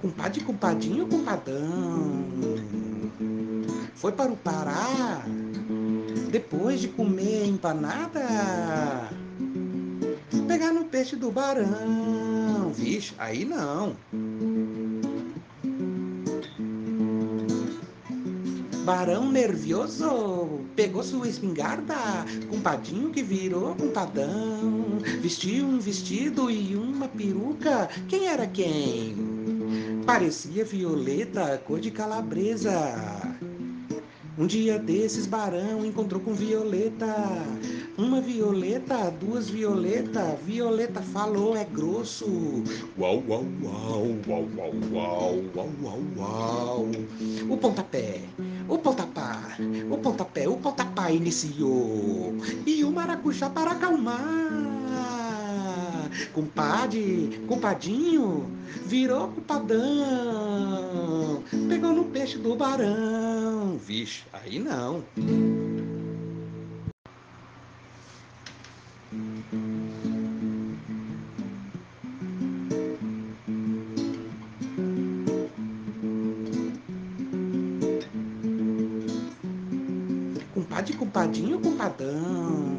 Compadre, compadinho, compadão. Foi para o Pará depois de comer empanada. Pegar no peixe do barão. Vixe, aí não. Barão nervioso pegou sua espingarda, compadinho que virou compadão, vestiu um vestido e uma peruca. Quem era quem? Parecia violeta, cor de calabresa. Um dia desses, Barão encontrou com Violeta. Uma violeta, duas violeta. Violeta falou, é grosso. Uau, uau, uau, uau, uau, uau, uau, uau. O pontapé, o pontapá, o pontapé, o pontapá iniciou. E o maracujá para acalmar. Compadre, compadinho, virou culpadão. Pegou no peixe do barão. Vixe, aí não. Compadre, compadinho, compadão.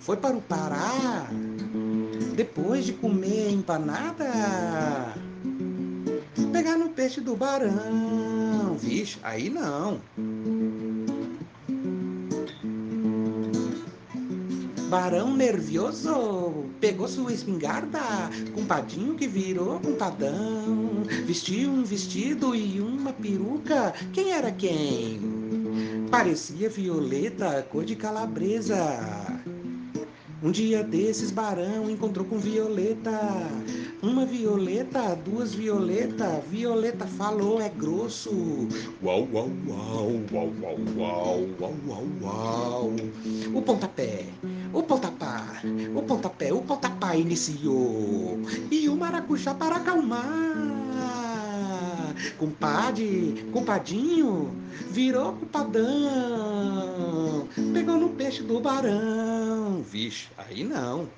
Foi para o Pará depois de comer empanada. Pegar no peixe do barão. Vixe, aí não. Barão nervioso pegou sua espingarda, compadinho que virou compadão, vestiu um vestido e uma peruca. Quem era quem? Parecia violeta, cor de calabresa. Um dia desses, Barão encontrou com Violeta. Uma violeta, duas violeta. Violeta falou, é grosso. Uau, uau, uau, uau, uau, uau, uau, uau, uau. O pontapé, o pontapá, o pontapé, o pontapá iniciou. E o maracujá para acalmar. Compadre, compadinho, virou culpadão. Pegou no peixe do barão. Vixe, aí não.